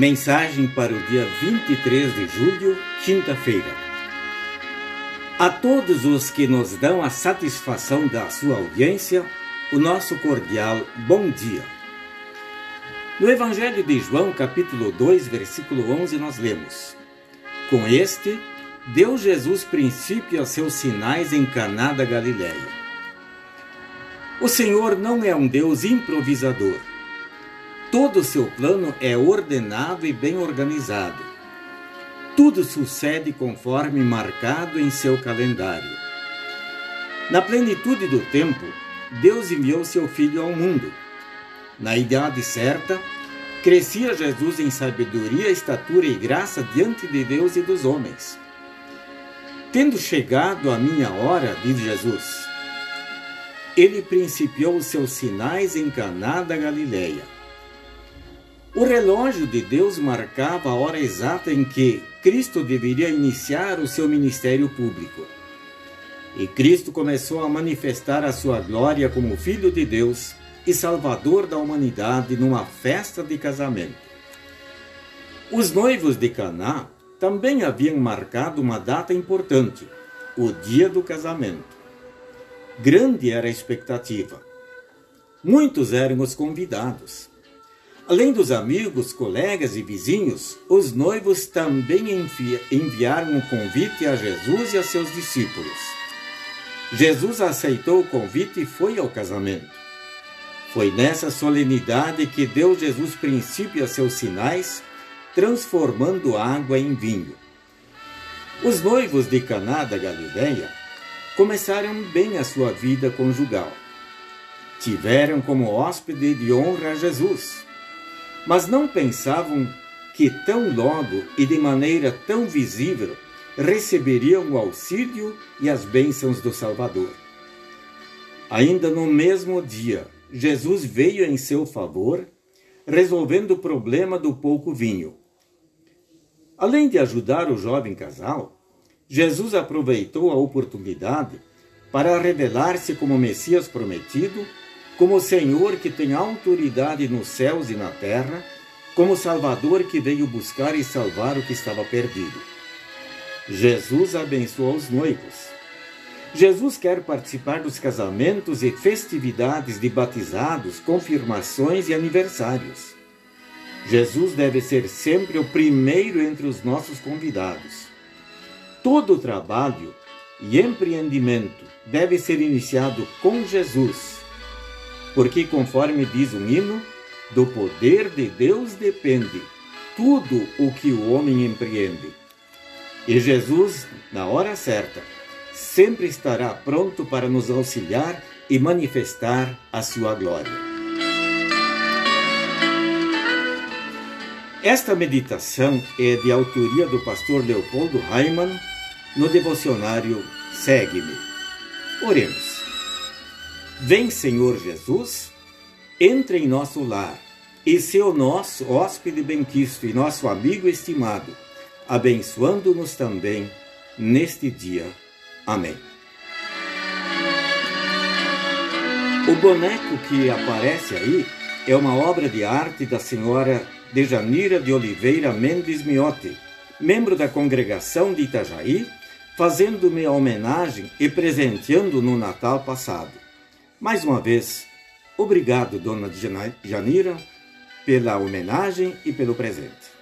Mensagem para o dia 23 de julho, quinta-feira. A todos os que nos dão a satisfação da sua audiência, o nosso cordial bom dia. No Evangelho de João, capítulo 2, versículo 11, nós lemos: Com este, deu Jesus princípio a seus sinais em Caná da Galiléia. O Senhor não é um Deus improvisador Todo o seu plano é ordenado e bem organizado. Tudo sucede conforme marcado em seu calendário. Na plenitude do tempo, Deus enviou seu Filho ao mundo. Na idade certa, crescia Jesus em sabedoria, estatura e graça diante de Deus e dos homens. Tendo chegado a minha hora, diz Jesus, ele principiou os seus sinais em Caná da Galileia o relógio de Deus marcava a hora exata em que Cristo deveria iniciar o seu ministério público. E Cristo começou a manifestar a sua glória como Filho de Deus e Salvador da humanidade numa festa de casamento. Os noivos de Caná também haviam marcado uma data importante, o dia do casamento. Grande era a expectativa. Muitos eram os convidados. Além dos amigos, colegas e vizinhos, os noivos também enviaram um convite a Jesus e a seus discípulos. Jesus aceitou o convite e foi ao casamento. Foi nessa solenidade que deu Jesus princípio a seus sinais, transformando água em vinho. Os noivos de Caná da Galileia começaram bem a sua vida conjugal. Tiveram como hóspede de honra Jesus mas não pensavam que tão logo e de maneira tão visível receberiam o auxílio e as bênçãos do Salvador. Ainda no mesmo dia, Jesus veio em seu favor, resolvendo o problema do pouco vinho. Além de ajudar o jovem casal, Jesus aproveitou a oportunidade para revelar-se como Messias prometido como Senhor que tem autoridade nos céus e na terra, como Salvador que veio buscar e salvar o que estava perdido. Jesus abençoa os noivos. Jesus quer participar dos casamentos e festividades de batizados, confirmações e aniversários. Jesus deve ser sempre o primeiro entre os nossos convidados. Todo trabalho e empreendimento deve ser iniciado com Jesus porque, conforme diz um hino, do poder de Deus depende tudo o que o homem empreende. E Jesus, na hora certa, sempre estará pronto para nos auxiliar e manifestar a sua glória. Esta meditação é de autoria do pastor Leopoldo Raimann no devocionário Segue-me. Oremos. Vem, Senhor Jesus, entre em nosso lar e seu nosso hóspede benquisto e nosso amigo estimado, abençoando-nos também neste dia. Amém. O boneco que aparece aí é uma obra de arte da senhora Dejanira de Oliveira Mendes Miotti, membro da congregação de Itajaí, fazendo-me homenagem e presenteando no Natal passado. Mais uma vez, obrigado, dona Janira, pela homenagem e pelo presente.